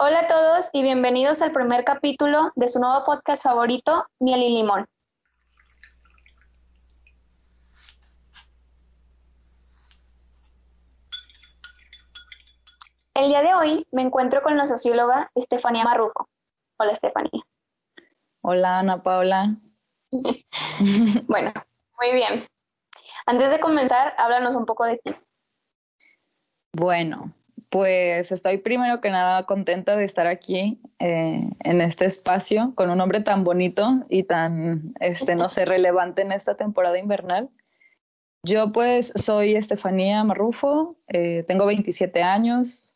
Hola a todos y bienvenidos al primer capítulo de su nuevo podcast favorito, Miel y Limón. El día de hoy me encuentro con la socióloga Estefanía Marrufo. Hola Estefanía. Hola Ana Paula. bueno, muy bien. Antes de comenzar, háblanos un poco de ti. Bueno, pues estoy primero que nada contenta de estar aquí eh, en este espacio con un hombre tan bonito y tan, este, no sé, relevante en esta temporada invernal. Yo pues soy Estefanía Marrufo, eh, tengo 27 años,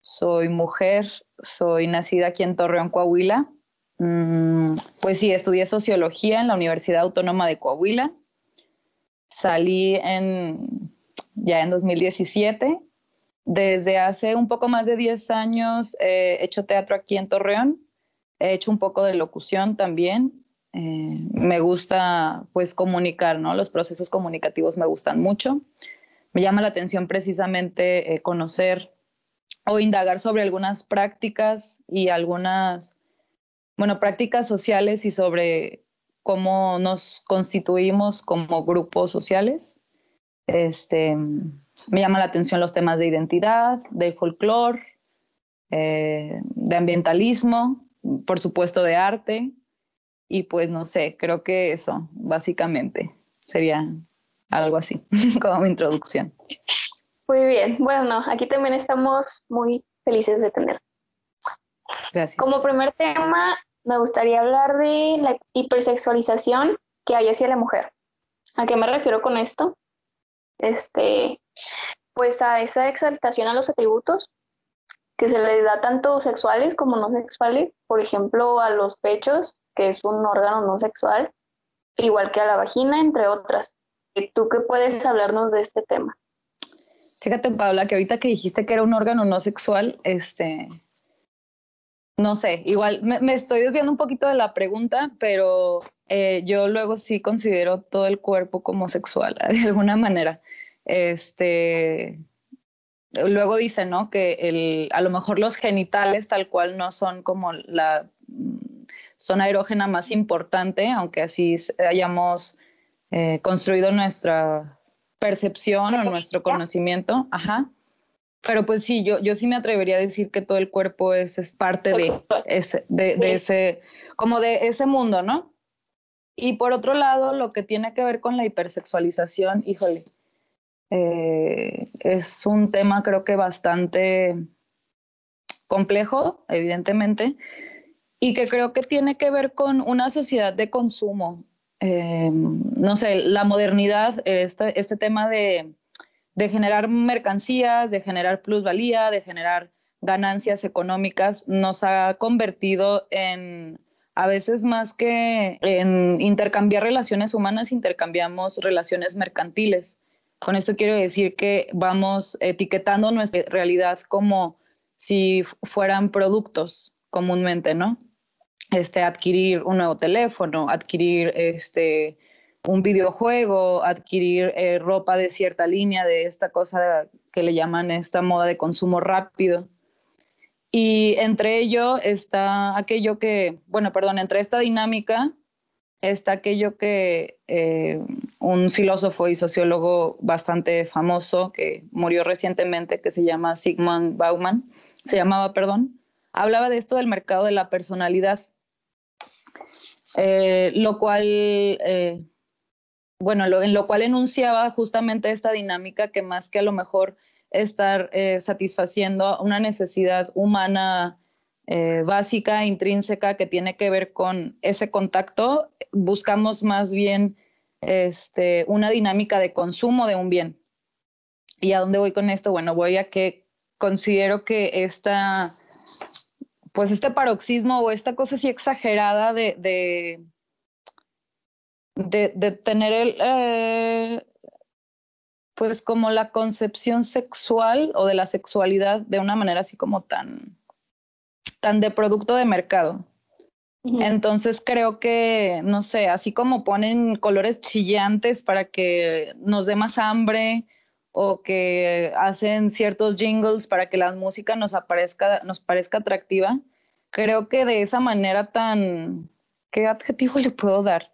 soy mujer, soy nacida aquí en Torreón, Coahuila. Mm, pues sí, estudié sociología en la Universidad Autónoma de Coahuila. Salí en, ya en 2017 desde hace un poco más de 10 años eh, he hecho teatro aquí en Torreón, he hecho un poco de locución también. Eh, me gusta pues comunicar, ¿no? Los procesos comunicativos me gustan mucho. Me llama la atención precisamente eh, conocer o indagar sobre algunas prácticas y algunas, bueno, prácticas sociales y sobre cómo nos constituimos como grupos sociales. Este, me llama la atención los temas de identidad, de folclore, eh, de ambientalismo, por supuesto de arte. Y pues no sé, creo que eso, básicamente, sería algo así, como mi introducción. Muy bien, bueno, aquí también estamos muy felices de tener. Gracias. Como primer tema, me gustaría hablar de la hipersexualización que hay hacia la mujer. ¿A qué me refiero con esto? Este, pues a esa exaltación a los atributos que se le da tanto sexuales como no sexuales, por ejemplo, a los pechos, que es un órgano no sexual, igual que a la vagina, entre otras. ¿Tú qué puedes hablarnos de este tema? Fíjate, Paula, que ahorita que dijiste que era un órgano no sexual, este, no sé, igual me, estoy desviando un poquito de la pregunta, pero eh, yo luego sí considero todo el cuerpo como sexual, de alguna manera. Este, luego dice, ¿no? Que el, a lo mejor los genitales tal cual no son como la zona erógena más importante, aunque así hayamos eh, construido nuestra percepción o nuestro conocimiento. Ajá. Pero pues sí, yo, yo sí me atrevería a decir que todo el cuerpo es, es parte de ese, de, de ese, como de ese mundo, ¿no? Y por otro lado, lo que tiene que ver con la hipersexualización, híjole, eh, es un tema creo que bastante complejo, evidentemente, y que creo que tiene que ver con una sociedad de consumo. Eh, no sé, la modernidad, este, este tema de, de generar mercancías, de generar plusvalía, de generar ganancias económicas, nos ha convertido en, a veces más que en intercambiar relaciones humanas, intercambiamos relaciones mercantiles. Con esto quiero decir que vamos etiquetando nuestra realidad como si fueran productos comúnmente, ¿no? Este, adquirir un nuevo teléfono, adquirir este, un videojuego, adquirir eh, ropa de cierta línea, de esta cosa que le llaman esta moda de consumo rápido. Y entre ello está aquello que, bueno, perdón, entre esta dinámica está aquello que eh, un filósofo y sociólogo bastante famoso que murió recientemente, que se llama Sigmund Bauman, se llamaba, perdón, hablaba de esto del mercado de la personalidad, eh, lo cual, eh, bueno, en lo cual enunciaba justamente esta dinámica que más que a lo mejor estar satisfaciendo una necesidad humana eh, básica, intrínseca, que tiene que ver con ese contacto, buscamos más bien este, una dinámica de consumo de un bien. ¿Y a dónde voy con esto? Bueno, voy a que considero que esta, pues este paroxismo o esta cosa así exagerada de, de, tener el, eh, pues como la concepción sexual o de la sexualidad de una manera así como tan tan de producto de mercado. Entonces creo que, no sé, así como ponen colores chillantes para que nos dé más hambre o que hacen ciertos jingles para que la música nos, aparezca, nos parezca atractiva. Creo que de esa manera tan, ¿qué adjetivo le puedo dar?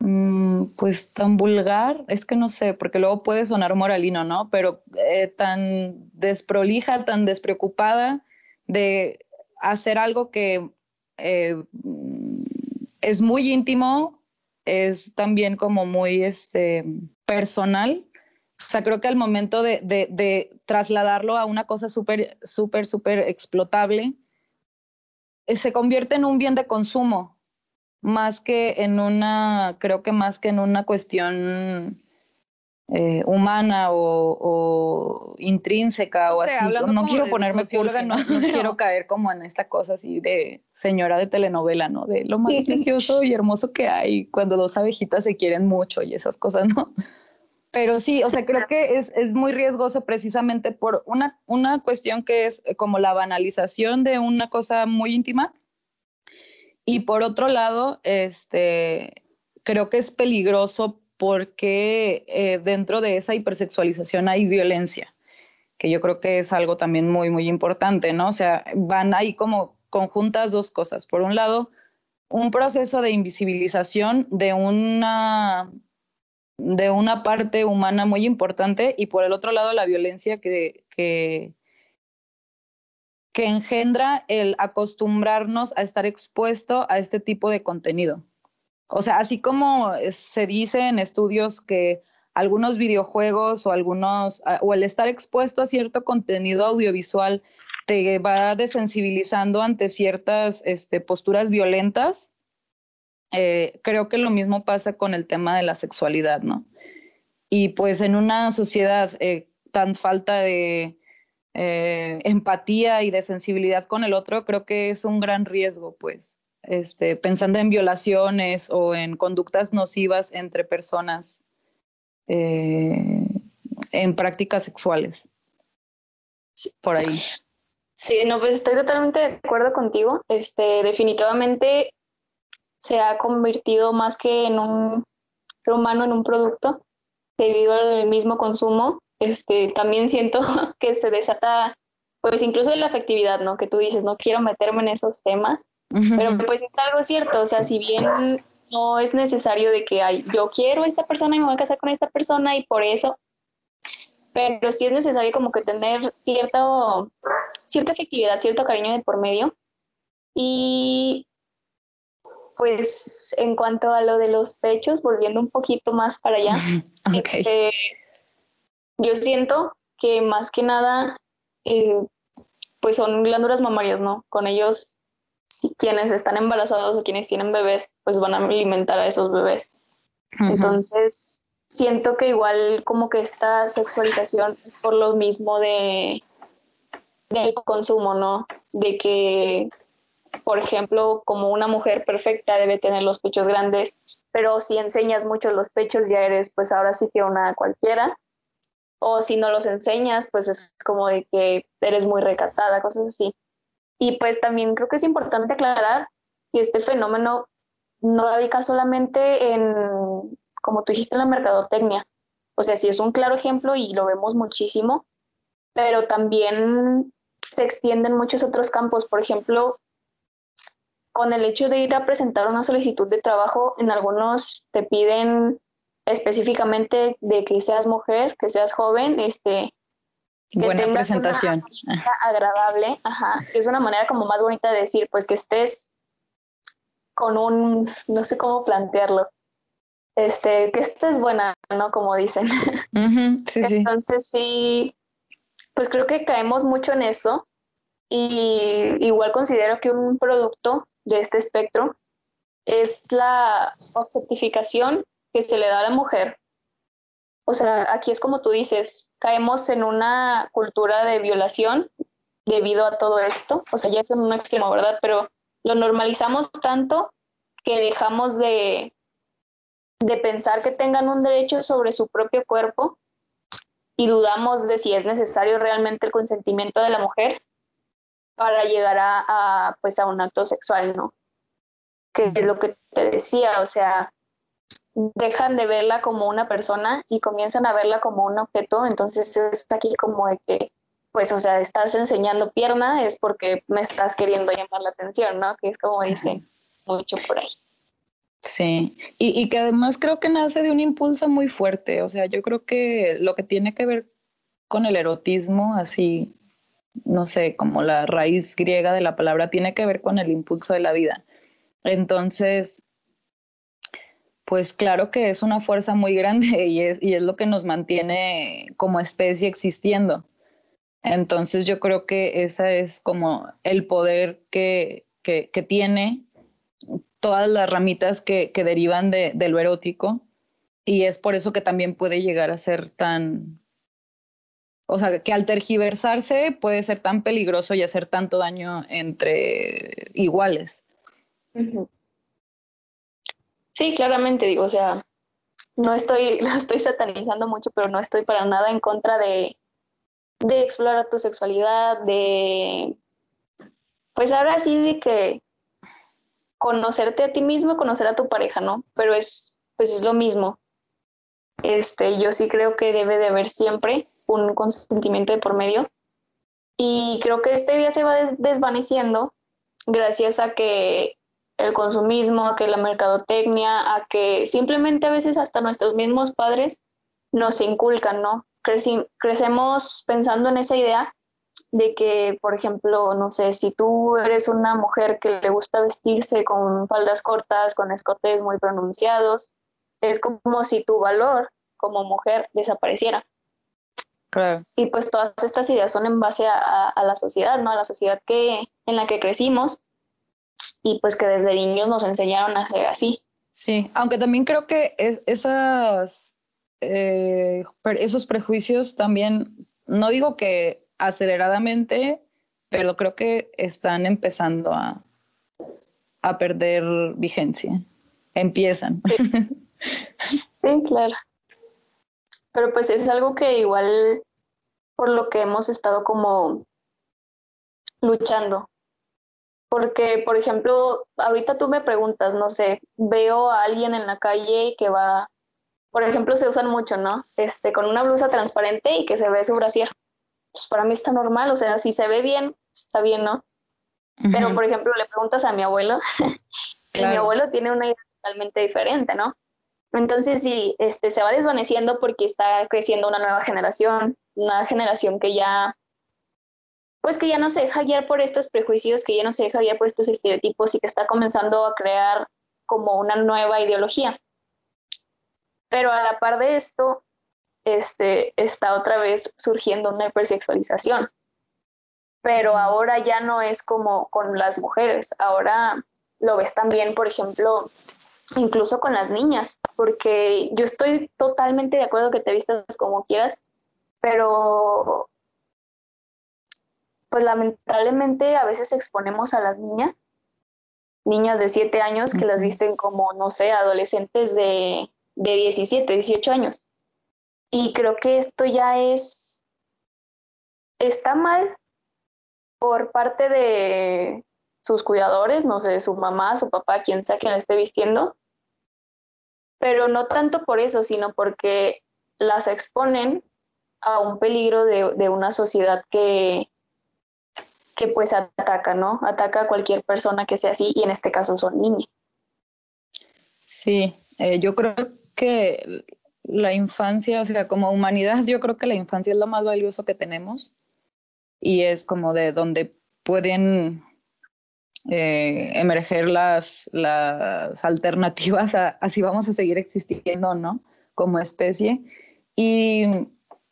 Mm, pues tan vulgar, es que no sé, porque luego puede sonar moralino, ¿no? Pero eh, tan desprolija, tan despreocupada de hacer algo que eh, es muy íntimo, es también como muy este, personal. O sea, creo que al momento de, trasladarlo a una cosa súper, súper, súper explotable, eh, se convierte en un bien de consumo, más que en una, creo que más que en una cuestión eh, humana o, intrínseca o, así. No quiero ponerme pulga, no, no, quiero caer como en esta cosa así de señora de telenovela, ¿no? De lo más precioso y hermoso que hay cuando dos abejitas se quieren mucho y esas cosas, ¿no? Pero sí, o sea, creo que es, es muy riesgoso precisamente por una, una cuestión que es como la banalización de una cosa muy íntima. Y por otro lado, este, creo que es peligroso porque eh, dentro de esa hipersexualización hay violencia, que yo creo que es algo también muy, muy importante, ¿no? O sea, van ahí como conjuntas dos cosas. Por un lado, un proceso de invisibilización de una de una parte humana muy importante y por el otro lado la violencia que, que, que engendra el acostumbrarnos a estar expuesto a este tipo de contenido. O sea, así como se dice en estudios que algunos videojuegos o algunos o el estar expuesto a cierto contenido audiovisual te va desensibilizando ante ciertas este, posturas violentas, eh, creo que lo mismo pasa con el tema de la sexualidad, ¿no? Y pues en una sociedad eh, tan falta de eh, empatía y de sensibilidad con el otro, creo que es un gran riesgo, pues, este, pensando en violaciones o en conductas nocivas entre personas en prácticas sexuales. Por ahí. Sí, no, pues estoy totalmente de acuerdo contigo. Este, definitivamente se ha convertido más que en un ser humano, en un producto, debido al mismo consumo. Este, también siento que se desata, pues incluso de la afectividad, ¿no? Que tú dices, no quiero meterme en esos temas, pero pues es algo cierto, o sea, si bien no es necesario de que ay, yo quiero a esta persona y me voy a casar con esta persona y por eso, pero sí es necesario como que tener cierto, cierta efectividad, cierto cariño de por medio. Y pues en cuanto a lo de los pechos, volviendo un poquito más para allá, este, yo siento que más que nada, eh, pues son glándulas mamarias, ¿no? Con ellos, si quienes están embarazados o quienes tienen bebés, pues van a alimentar a esos bebés. Entonces, siento que igual como que esta sexualización por lo mismo de del consumo, ¿no? De que por ejemplo, como una mujer perfecta debe tener los pechos grandes, pero si enseñas mucho los pechos ya eres pues ahora sí que una cualquiera. O si no los enseñas, pues es como de que eres muy recatada, cosas así. Y pues también creo que es importante aclarar que este fenómeno no radica solamente en, como tú dijiste, en la mercadotecnia. O sea, sí es un claro ejemplo y lo vemos muchísimo, pero también se extienden muchos otros campos. Por ejemplo, con el hecho de ir a presentar una solicitud de trabajo, en algunos te piden específicamente de que seas mujer, que seas joven, este, que buena tengas presentación, una agradable, ajá, es una manera como más bonita de decir, pues que estés con un, no sé cómo plantearlo, este, que estés buena, ¿no? Como dicen. sí, Entonces sí, pues creo que caemos mucho en eso y igual considero que un producto de este espectro es la objetificación que se le da a la mujer. O sea, aquí es como tú dices, caemos en una cultura de violación debido a todo esto. O sea, ya es en un extremo, ¿verdad? Pero lo normalizamos tanto que dejamos de, de pensar que tengan un derecho sobre su propio cuerpo y dudamos de si es necesario realmente el consentimiento de la mujer para llegar a, pues a un acto sexual, ¿no? Que es lo que te decía, o sea, dejan de verla como una persona y comienzan a verla como un objeto, entonces es aquí como de que, pues, o sea, estás enseñando pierna, es porque me estás queriendo llamar la atención, ¿no? Que es como dicen mucho por ahí. Sí, y, y que además creo que nace de un impulso muy fuerte, o sea, yo creo que lo que tiene que ver con el erotismo, así, no sé, como la raíz griega de la palabra, tiene que ver con el impulso de la vida. Entonces, pues claro que es una fuerza muy grande y es, y es lo que nos mantiene como especie existiendo. Entonces yo creo que ese es como el poder que, que, tiene todas las ramitas que, que derivan de, lo erótico y es por eso que también puede llegar a ser tan, o sea, que al tergiversarse puede ser tan peligroso y hacer tanto daño entre iguales. Uh. Sí, claramente, digo, o sea, no estoy, lo estoy satanizando mucho, pero no estoy para nada en contra de, de explorar tu sexualidad, de, pues ahora sí, de que conocerte a ti mismo, conocer a tu pareja, ¿no? Pero es, pues es lo mismo. Este, yo sí creo que debe de haber siempre un consentimiento de por medio. Y creo que esta idea se va des desvaneciendo gracias a que el consumismo, a que la mercadotecnia, a que simplemente a veces hasta nuestros mismos padres nos inculcan, ¿no? Creci crecemos pensando en esa idea de que, por ejemplo, no sé, si tú eres una mujer que le gusta vestirse con faldas cortas, con escotes muy pronunciados, es como si tu valor como mujer desapareciera. Claro. Y pues todas estas ideas son en base a, a, a la sociedad, ¿no? A la sociedad que, en la que crecimos y pues que desde niños nos enseñaron a ser así. Sí, aunque también creo que es, esas, eh, esos prejuicios también, no digo que aceleradamente, pero creo que están empezando a, a perder vigencia. Empiezan. Sí. sí, claro. Pero pues es algo que igual por lo que hemos estado como luchando, porque, por ejemplo, ahorita tú me preguntas, no sé, veo a alguien en la calle que va, por ejemplo, se usan mucho, ¿no? Este, con una blusa transparente y que se ve su brasier. Pues para mí está normal, o sea, si se ve bien, está bien, ¿no? Uh -huh. Pero, por ejemplo, le preguntas a mi abuelo, y mi abuelo tiene una idea totalmente diferente, ¿no? Entonces, sí, este, se va desvaneciendo porque está creciendo una nueva generación, una generación que ya pues que ya no se deja guiar por estos prejuicios, que ya no se deja guiar por estos estereotipos y que está comenzando a crear como una nueva ideología. Pero a la par de esto, este, está otra vez surgiendo una hipersexualización. Pero ahora ya no es como con las mujeres, ahora lo ves también, por ejemplo, incluso con las niñas, porque yo estoy totalmente de acuerdo que te vistas como quieras, pero pues lamentablemente a veces exponemos a las niñas, niñas de 7 años que las visten como, no sé, adolescentes de, de 17, 18 años. Y creo que esto ya es, está mal por parte de sus cuidadores, no sé, su mamá, su papá, quien sea que la esté vistiendo, pero no tanto por eso, sino porque las exponen a un peligro de, de una sociedad que, que pues ataca, ¿no? Ataca a cualquier persona que sea así y en este caso son niños. Sí, eh, yo creo que la infancia, o sea, como humanidad, yo creo que la infancia es lo más valioso que tenemos y es como de donde pueden eh, emerger las, las alternativas a, si vamos a seguir existiendo, ¿no? Como especie. Y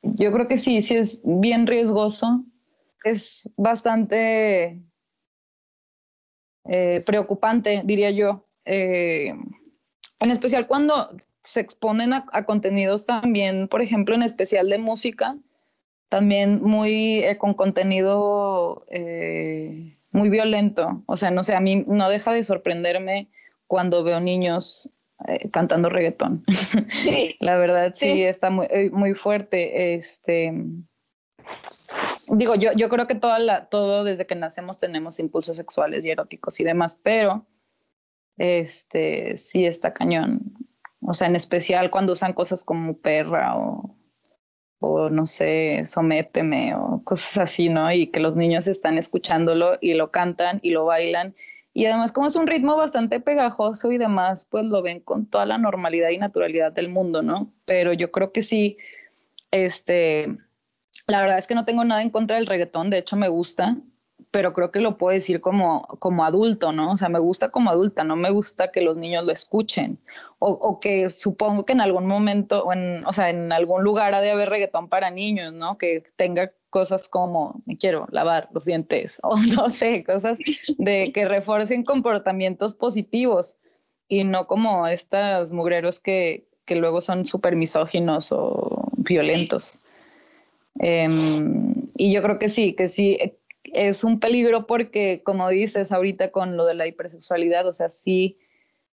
yo creo que sí, sí es bien riesgoso es bastante eh, preocupante, diría yo, eh, en especial cuando se exponen a, a, contenidos también, por ejemplo, en especial de música, también muy eh, con contenido muy violento. O sea, no sé, a mí no deja de sorprenderme cuando veo niños cantando reggaetón. Sí. La verdad, sí, sí está muy, muy fuerte. Este, digo, yo, yo creo que toda la, todo desde que nacemos tenemos impulsos sexuales y eróticos y demás, pero este sí está cañón O sea, en especial cuando usan cosas como perra o, o no sé, sométeme o cosas así, ¿no? Y que los niños están escuchándolo y lo cantan y lo bailan. Y además como es un ritmo bastante pegajoso y demás, pues lo ven con toda la normalidad y naturalidad del mundo, ¿no? Pero yo creo que sí, este, la verdad es que no tengo nada en contra del reggaetón, de hecho me gusta, pero creo que lo puedo decir como, como adulto, ¿no? O sea, me gusta como adulta, no me gusta que los niños lo escuchen. O, o que supongo que en algún momento, o, en, o sea, en algún lugar ha de haber reggaetón para niños, ¿no? Que tenga cosas como me quiero lavar los dientes o no sé, cosas de que refuercen comportamientos positivos y no como estas mugreros que, que luego son súper misóginos o violentos. Um, y yo creo que sí, que sí, es un peligro porque, como dices ahorita con lo de la hipersexualidad, o sea, sí,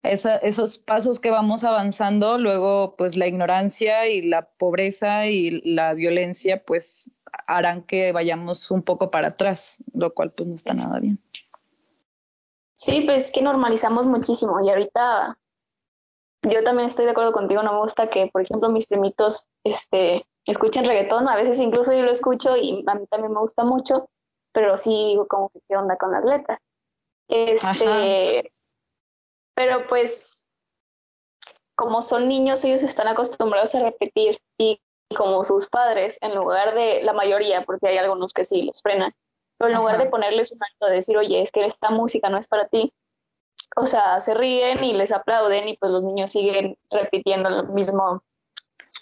esa, esos pasos que vamos avanzando, luego pues la ignorancia y la pobreza y la violencia pues harán que vayamos un poco para atrás, lo cual pues no está nada bien. Sí, pues que normalizamos muchísimo y ahorita yo también estoy de acuerdo contigo, no me gusta que, por ejemplo, mis primitos este, escuchen reggaetón, a veces incluso yo lo escucho y a mí también me gusta mucho, pero sí digo como que qué onda con las letras. Este, pero pues como son niños, ellos están acostumbrados a repetir y como sus padres, en lugar de la mayoría, porque hay algunos que sí los frenan, pero en lugar de ponerles un alto, de decir, oye, es que esta música no es para ti, o sea, se ríen y les aplauden y pues los niños siguen repitiendo lo mismo,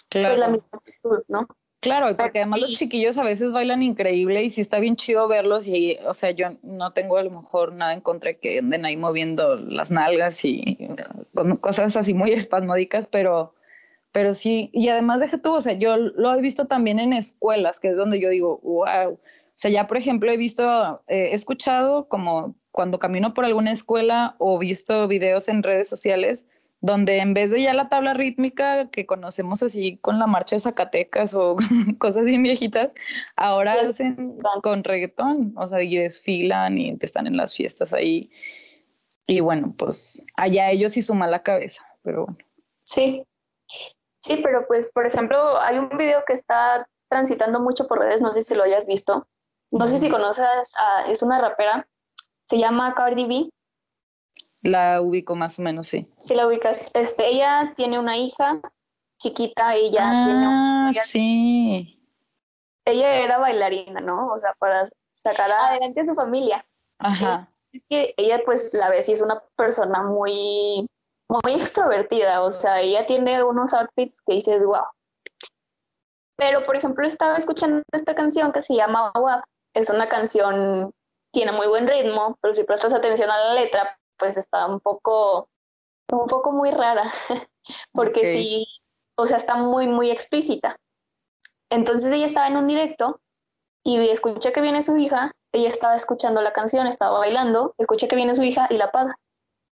claro. pues la misma actitud, ¿no? Claro, porque además los chiquillos a veces bailan increíble y sí está bien chido verlos y, o sea, yo no tengo a lo mejor nada en contra de que anden ahí moviendo las nalgas y con cosas así muy espasmódicas, pero, pero sí, y además deje tú, o sea, yo lo he visto también en escuelas, que es donde yo digo, wow, o sea, ya por ejemplo he visto, eh, he escuchado como cuando camino por alguna escuela o visto videos en redes sociales donde en vez de ya la tabla rítmica que conocemos así con la marcha de Zacatecas o cosas bien viejitas, ahora hacen con reggaetón, o sea, y desfilan y están en las fiestas ahí. Y bueno, pues allá ellos y su mala cabeza, pero bueno. Sí, sí, pero pues, por ejemplo, hay un video que está transitando mucho por redes, no sé si lo hayas visto. No sé si conoces, a, es una rapera, se llama Cardi B la ubico más o menos, sí. Sí, la ubicas. Este, ella tiene una hija chiquita, ella tiene ah, sí. Ella era bailarina, ¿no? O sea, para sacar adelante a su familia. Ajá. Es que ella, pues, la ves y es una persona muy, muy extrovertida. O sea, ella tiene unos outfits que dices, wow. Pero, por ejemplo, estaba escuchando esta canción que se llama WAP. Es una canción, tiene muy buen ritmo, pero si prestas atención a la letra, pues está un poco, un poco muy rara, porque sí, o sea, está muy, muy explícita. Entonces ella estaba en un directo y escuché que viene su hija, ella estaba escuchando la canción, estaba bailando, escuché que viene su hija y la apaga.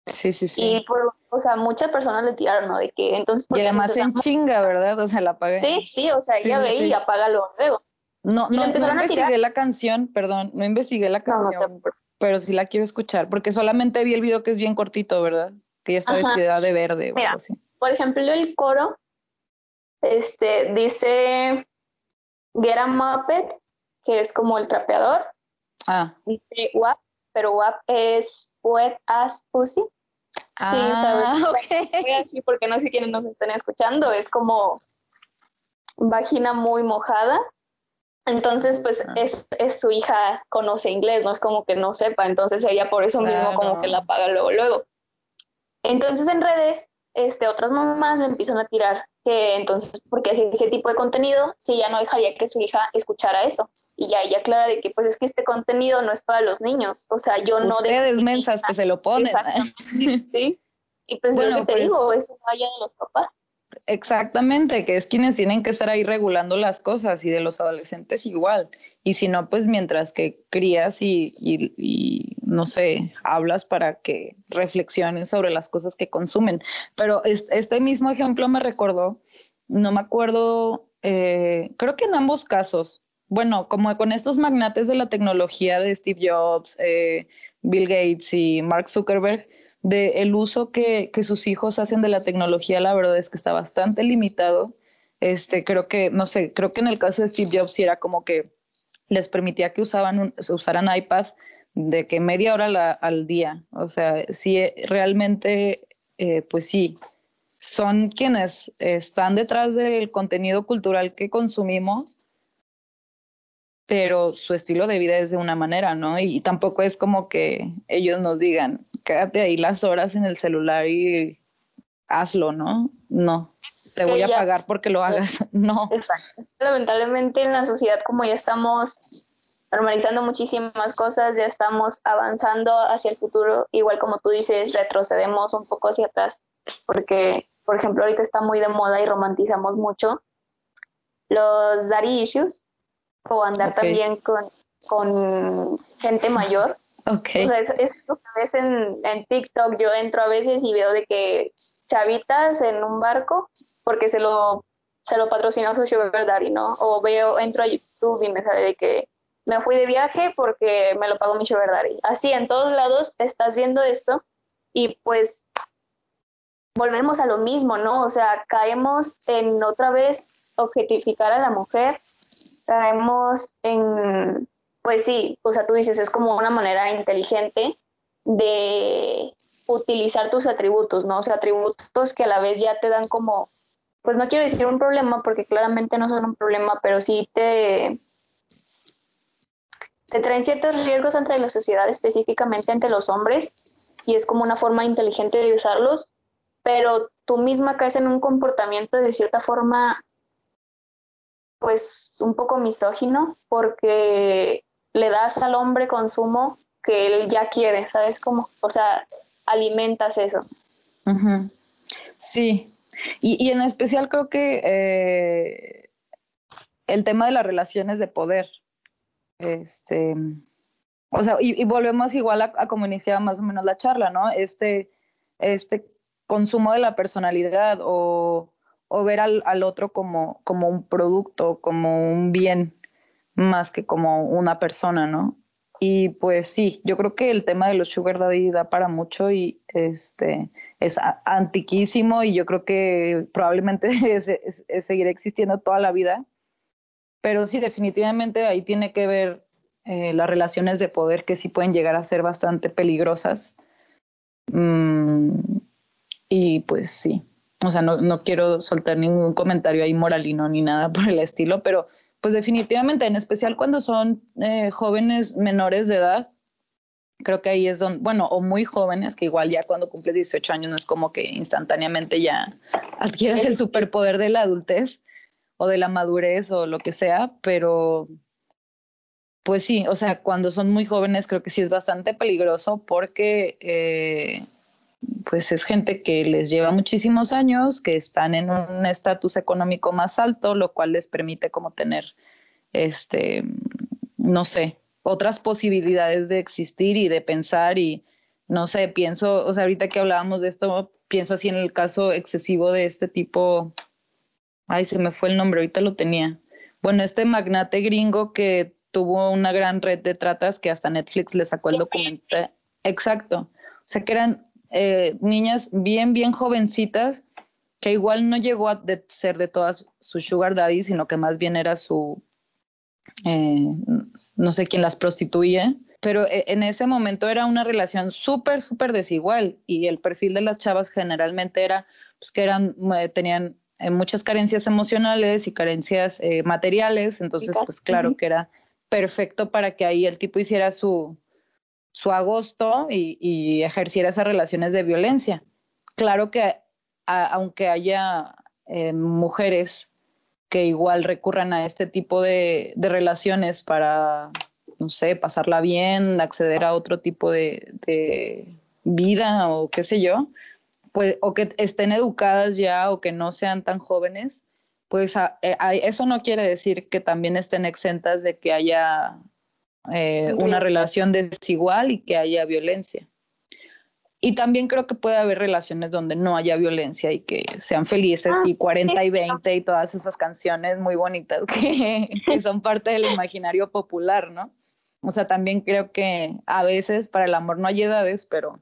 Sí, sí, sí. Y por, o sea, muchas personas le tiraron, ¿no? De que entonces... Y además en chinga, ¿verdad? O sea, la apaga. Sí, sí, o sea, ella ve y apágalo luego. No, no, no investigué la canción, perdón, no investigué la canción, pero sí la quiero escuchar, porque solamente vi el video que es bien cortito, ¿verdad? Que ella está vestida de verde. Mira, Por ejemplo, el coro este, dice Get a Muppet, que es como el trapeador. Ah. Dice WAP, pero WAP es Wet As Pussy. Ah, sí, okay. sí, porque no sé quiénes nos están escuchando, es como vagina muy mojada entonces, pues es, es, su hija, conoce inglés, no es como que no sepa, entonces ella por eso mismo como que la paga luego, luego. Entonces en redes, este, otras mamás le empiezan a tirar que entonces, porque hace ese tipo de contenido, si ella no dejaría que su hija escuchara eso. Y ya ella aclara de que pues es que este contenido no es para los niños, o sea, yo no... Ustedes mensas que se lo ponen. sí. Y pues bueno, lo que te pues digo, eso vaya de los papás. Exactamente, que es quienes tienen que estar ahí regulando las cosas y de los adolescentes igual. Y si no, pues mientras que crías y, no sé, hablas para que reflexionen sobre las cosas que consumen. Pero este mismo ejemplo me recordó, no me acuerdo, eh, creo que en ambos casos, bueno, como con estos magnates de la tecnología de Steve Jobs, eh, Bill Gates y Mark Zuckerberg, de el uso que, que sus hijos hacen de la tecnología, la verdad es que está bastante limitado. Este, creo que, no sé, creo que en el caso de Steve Jobs era como que les permitía que usaban usaran iPad de que media hora al día. O sea, sí, realmente, eh, pues sí, son quienes están detrás del contenido cultural que consumimos, pero su estilo de vida es de una manera, ¿no? Y, tampoco es como que ellos nos digan, quédate ahí las horas en el celular y hazlo, ¿no? No, te voy a pagar porque lo hagas, no. Exacto. Lamentablemente en la sociedad como ya estamos normalizando muchísimas cosas, ya estamos avanzando hacia el futuro, igual como tú dices, retrocedemos un poco hacia atrás, porque por ejemplo, ahorita está muy de moda y romantizamos mucho los daddy issues o andar también con, con gente mayor. Okay. O sea, es, lo que ves en, en, TikTok. Yo entro a veces y veo de que chavitas en un barco porque se lo, se lo patrocinó su sugar daddy, ¿no? O veo, entro a YouTube y me sale de que me fui de viaje porque me lo pagó mi sugar daddy. Así, en todos lados estás viendo esto y pues volvemos a lo mismo, ¿no? O sea, caemos en otra vez objetificar a la mujer, caemos en, pues sí, o sea, tú dices, es como una manera inteligente de utilizar tus atributos, ¿no? O sea, atributos que a la vez ya te dan como, pues no quiero decir un problema, porque claramente no son un problema, pero sí te, te traen ciertos riesgos entre la sociedad, específicamente entre los hombres, y es como una forma inteligente de usarlos pero tú misma caes en un comportamiento de cierta forma, pues un poco misógino, porque le das al hombre consumo que él ya quiere, ¿sabes cómo? O sea, alimentas eso. Sí, y, en especial creo que eh, el tema de las relaciones de poder, este, o sea, y, volvemos igual a, a, como iniciaba más o menos la charla, ¿no? Este, este consumo de la personalidad o, ver al, otro como, como un producto, como un bien, más que como una persona, ¿no? Y pues sí, yo creo que el tema de los sugar daddy da para mucho y este es antiquísimo y yo creo que probablemente seguirá existiendo toda la vida. Pero sí, definitivamente ahí tiene que ver eh, las relaciones de poder que sí pueden llegar a ser bastante peligrosas. Mm, y pues sí, o sea, no, no quiero soltar ningún comentario ahí moralino ni nada por el estilo, pero pues definitivamente, en especial cuando son eh, jóvenes menores de edad, creo que ahí es donde, bueno, o muy jóvenes, que igual ya cuando cumple 18 años no es como que instantáneamente ya adquieras el superpoder de la adultez o de la madurez o lo que sea, pero pues sí, o sea, cuando son muy jóvenes creo que sí es bastante peligroso porque eh, pues es gente que les lleva muchísimos años, que están en un estatus económico más alto, lo cual les permite como tener, este, no sé, otras posibilidades de existir y de pensar y, no sé, pienso, o sea, ahorita que hablábamos de esto, pienso así en el caso excesivo de este tipo, ay, se me fue el nombre, ahorita lo tenía. Bueno, este magnate gringo que tuvo una gran red de tratas que hasta Netflix le sacó el documental. Exacto. O sea, que eran eh, niñas bien, bien jovencitas, que igual no llegó a ser de todas su sugar daddy, sino que más bien era su, eh, no sé quién las prostituye, pero eh, en ese momento era una relación súper, súper desigual y el perfil de las chavas generalmente era, pues que eran, tenían muchas carencias emocionales y carencias materiales, entonces pues claro que era perfecto para que ahí el tipo hiciera su, su agosto y, ejerciera esas relaciones de violencia. Claro que aunque haya eh, mujeres que igual recurran a este tipo de, relaciones para, no sé, pasarla bien, acceder a otro tipo de, vida o qué sé yo, pues, o que estén educadas ya o que no sean tan jóvenes, pues eh, eso no quiere decir que también estén exentas de que haya eh, una relación desigual y que haya violencia. Y también creo que puede haber relaciones donde no haya violencia y que sean felices ah, y 40 y 20 y todas esas canciones muy bonitas que, que son parte del imaginario popular, ¿no? O sea, también creo que a veces para el amor no hay edades, pero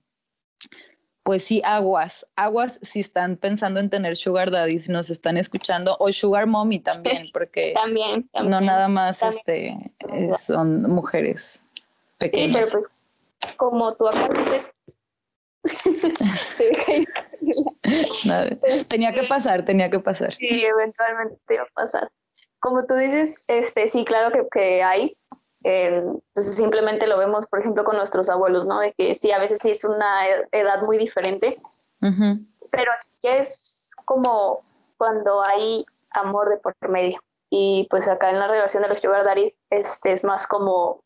pues sí, aguas, aguas si están pensando en tener sugar daddy, si nos están escuchando, o sugar mommy también, porque también, no nada más este, son mujeres pequeñas. Sí, pero pues, como tú acá dices, tenía que pasar, tenía que pasar. Sí, eventualmente iba a pasar. Como tú dices, este, sí, claro que, que hay, eh, pues simplemente lo vemos, por ejemplo, con nuestros abuelos, ¿no? De que sí, a veces sí es una edad muy diferente, pero aquí es como cuando hay amor de por medio. Y pues acá en la relación de los sugar este, es más como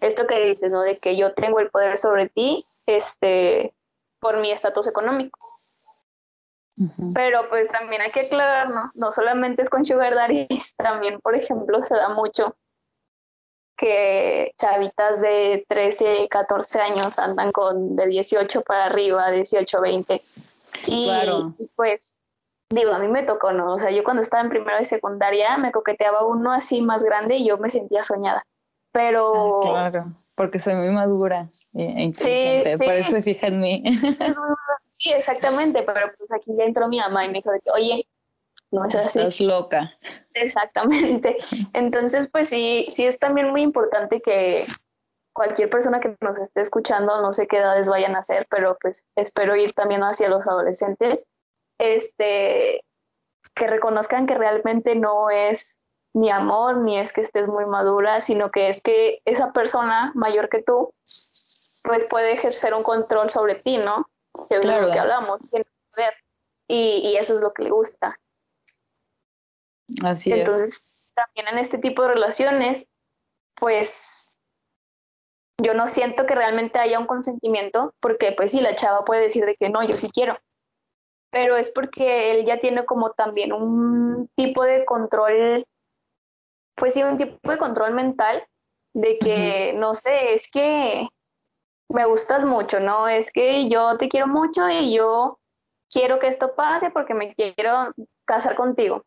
esto que dices, ¿no? De que yo tengo el poder sobre ti, este, por mi estatus económico. Pero pues también hay que aclarar, ¿no? No solamente es con sugar daddies, también, por ejemplo, se da mucho que chavitas de 13, 14 años andan con de 18 para arriba, 18, 20. Y, pues, digo, a mí me tocó, ¿no? O sea, yo cuando estaba en primero de secundaria me coqueteaba uno así más grande y yo me sentía soñada. Pero... Ah, claro, porque soy muy madura e inteligente, sí, por eso fija en mí. sí, exactamente, pero pues aquí ya entró mi mamá y me dijo que, oye, no es así. Estás loca. Exactamente. Entonces, pues sí, sí es también muy importante que cualquier persona que nos esté escuchando, no sé qué edades vayan a ser, pero pues espero ir también hacia los adolescentes, este, que reconozcan que realmente no es ni amor, ni es que estés muy madura, sino que es que esa persona mayor que tú, pues puede ejercer un control sobre ti, ¿no? Que es lo que hablamos, tiene poder. Y, y eso es lo que le gusta. Así Entonces, también en este tipo de relaciones, pues yo no siento que realmente haya un consentimiento, porque pues sí, la chava puede decir de que no, yo sí quiero, pero es porque él ya tiene como también un tipo de control, pues sí, un tipo de control mental de que, no sé, es que me gustas mucho, ¿no? Es que yo te quiero mucho y yo quiero que esto pase porque me quiero casar contigo.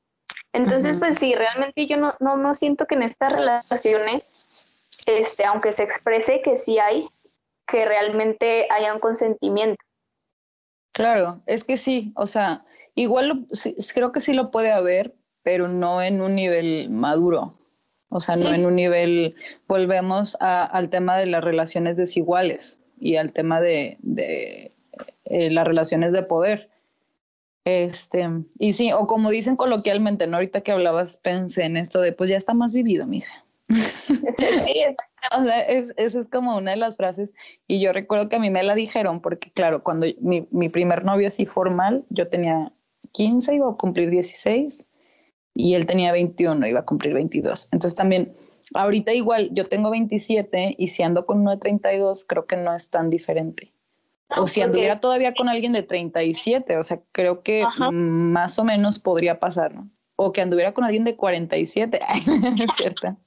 Entonces, pues sí, realmente yo no, no, no siento que en estas relaciones, este, aunque se exprese que sí hay, que realmente haya un consentimiento. Claro, es que sí, o sea, igual creo que sí lo puede haber, pero no en un nivel maduro. O sea, no en un nivel, volvemos al tema de las relaciones desiguales y al tema de, de eh, las relaciones de poder. Este, y sí, o como dicen coloquialmente, ¿no? Ahorita que hablabas, pensé en esto de, pues ya está más vivido, mija. o sea, es, esa es como una de las frases. Y yo recuerdo que a mí me la dijeron, porque claro, cuando mi, mi primer novio así formal, yo tenía 15, iba a cumplir 16, y él tenía 21, iba a cumplir 22. Entonces también, ahorita igual, yo tengo 27 y si ando con uno de 32, creo que no es tan diferente o si anduviera todavía con alguien de 37, o sea, creo que más o menos podría pasar, ¿no? O que anduviera con alguien de 47, es cierto.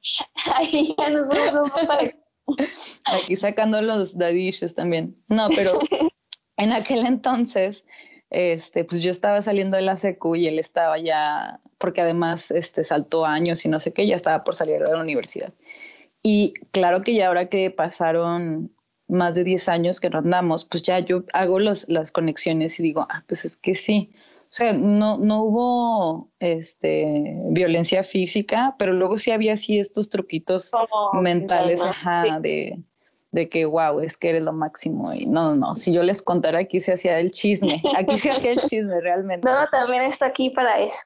Ahí ya nos vamos Aquí sacando los dadillos también. No, pero en aquel entonces, este, pues yo estaba saliendo de la secu y él estaba ya, porque además este, saltó años y no sé qué, ya estaba por salir de la universidad. Y claro que ya ahora que pasaron más de 10 años que no andamos, pues ya yo hago los, las conexiones y digo, ah, pues es que sí. O sea, no, no hubo este, violencia física, pero luego sí había así estos truquitos mentales, ajá, de, de que, wow, es que eres lo máximo. Y no, no, no, si yo les contara, aquí se hacía el chisme, aquí se hacía el chisme realmente. No, también está aquí para eso.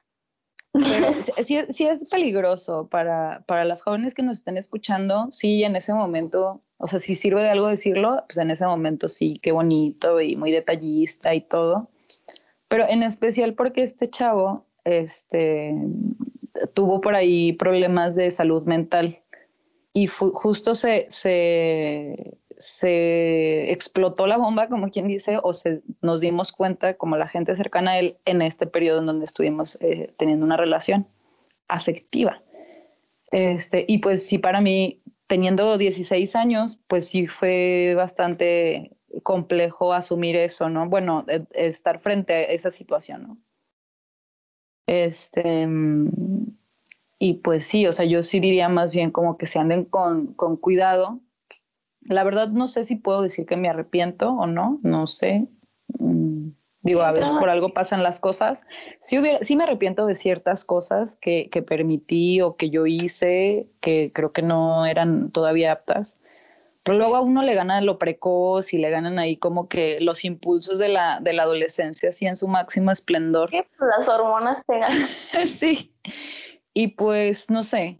sí, sí, es peligroso para, para las jóvenes que nos estén escuchando, sí, en ese momento o sea, si sirve de algo decirlo, pues en ese momento sí, qué bonito y muy detallista y todo. Pero en especial porque este chavo este, tuvo por ahí problemas de salud mental y justo se, se, se, explotó la bomba, como quien dice, o se, nos dimos cuenta, como la gente cercana a él, en este periodo en donde estuvimos eh, teniendo una relación afectiva. Este, y pues sí, para mí teniendo 16 años, pues sí fue bastante complejo asumir eso, ¿no? Bueno, e, estar frente a esa situación, ¿no? Este, y pues sí, o sea, yo sí diría más bien como que se anden con, con cuidado. La verdad no sé si puedo decir que me arrepiento o no, no sé. Digo, a veces por algo pasan las cosas. Sí, hubiera, sí me arrepiento de ciertas cosas que, que permití o que yo hice que creo que no eran todavía aptas. Pero luego a uno le gana lo precoz y le ganan ahí como que los impulsos de la, de la adolescencia así en su máximo esplendor. Las hormonas te ganan. sí. Y pues, no sé,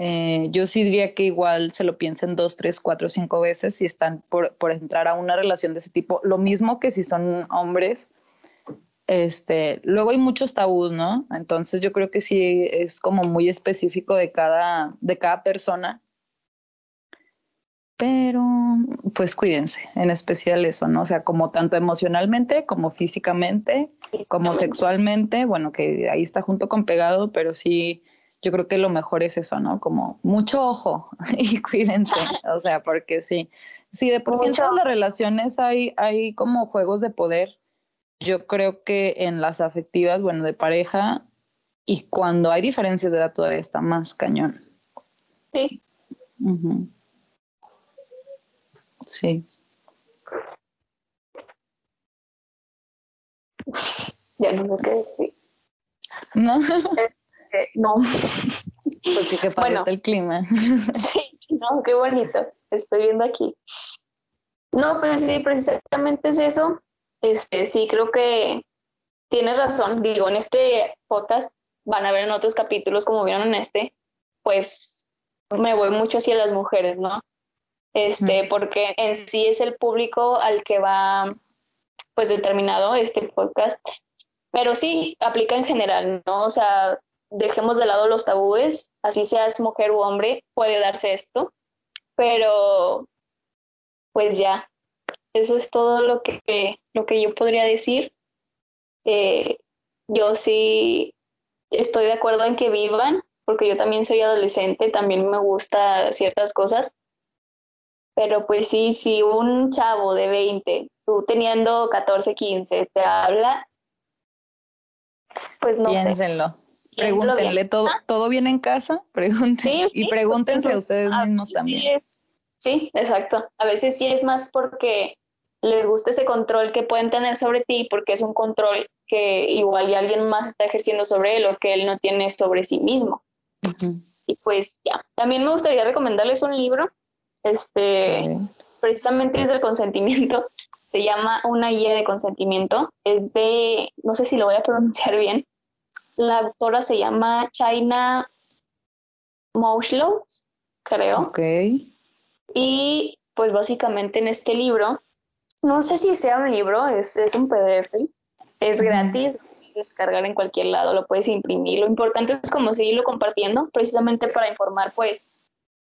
eh, yo sí diría que igual se lo piensen dos, tres, cuatro, cinco veces si están por, por, entrar a una relación de ese tipo. Lo mismo que si son hombres. Este, luego hay muchos tabús, ¿no? Entonces yo creo que sí es como muy específico de cada, de cada persona. Pero pues cuídense, en especial eso, ¿no? O sea, como tanto emocionalmente como físicamente, como sexualmente, bueno, que ahí está junto con pegado, pero sí yo creo que lo mejor es eso, ¿no? Como mucho ojo y cuídense, o sea, porque sí, sí, de por sí en todas las relaciones hay, hay como juegos de poder. Yo creo que en las afectivas, bueno, de pareja, y cuando hay diferencias de edad todavía está más cañón. Sí. Sí. Ya no sé qué decir. No. no. Porque qué bueno, el clima. sí, no, qué bonito. Estoy viendo aquí. No, pues sí, precisamente es eso. Este, sí, creo que tienes razón. Digo, en este podcast van a ver en otros capítulos, como vieron en este, pues me voy mucho hacia las mujeres, ¿no? Este, porque en sí es el público al que va, pues, determinado este podcast. Pero sí, aplica en general, ¿no? O sea, dejemos de lado los tabúes, así seas mujer u hombre, puede darse esto, pero pues ya, eso es todo lo que, lo que yo podría decir. Eh, yo sí estoy de acuerdo en que vivan, porque yo también soy adolescente, también me gusta ciertas cosas, pero pues sí, si un chavo de 20, tú teniendo 14, 15, te habla, pues no Piénsenlo. Pregúntenle, ¿todo, ¿todo bien en casa? Pregúntenle. y pregúntense a ustedes mismos también. Sí, exacto. A veces sí es más porque les gusta ese control que pueden tener sobre ti, porque es un control que igual y alguien más está ejerciendo sobre él o que él no tiene sobre sí mismo. Y pues ya, también me gustaría recomendarles un libro, este, precisamente es del consentimiento, se llama Una guía de consentimiento, es de, no sé si lo voy a pronunciar bien, la autora se llama China Moshlow, creo. Ok. Y pues básicamente en este libro, no sé si sea un libro, es, es un PDF, es gratis, lo puedes descargar en cualquier lado, lo puedes imprimir. Lo importante es como seguirlo compartiendo, precisamente para informar pues,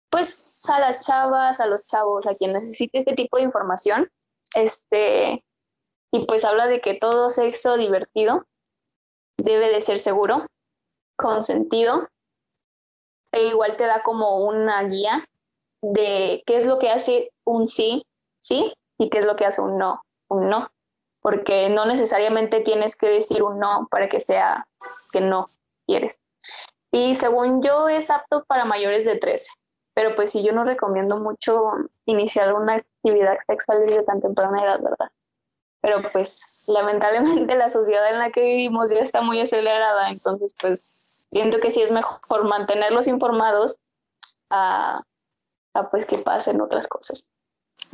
pues a las chavas, a los chavos, a quien necesite este tipo de información. Este, y pues habla de que todo sexo divertido debe de ser seguro, consentido, e igual te da como una guía de qué es lo que hace un sí, sí, y qué es lo que hace un no, un no, porque no necesariamente tienes que decir un no para que sea que no quieres. Y según yo es apto para mayores de 13, pero pues sí, yo no recomiendo mucho iniciar una actividad sexual desde tan temprana edad, ¿verdad? Pero pues lamentablemente la sociedad en la que vivimos ya está muy acelerada, entonces pues siento que sí es mejor mantenerlos informados a, pues que pasen otras cosas.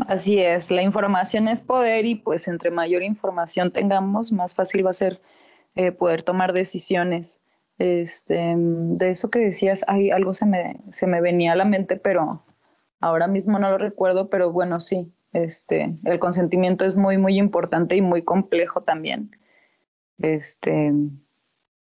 Así es, la información es poder y pues entre mayor información tengamos, más fácil va a ser eh, poder tomar decisiones. Este, de eso que decías, hay algo se me, se me venía a la mente, pero ahora mismo no lo recuerdo, pero bueno, sí, este, el consentimiento es muy, muy importante y muy complejo también. Este,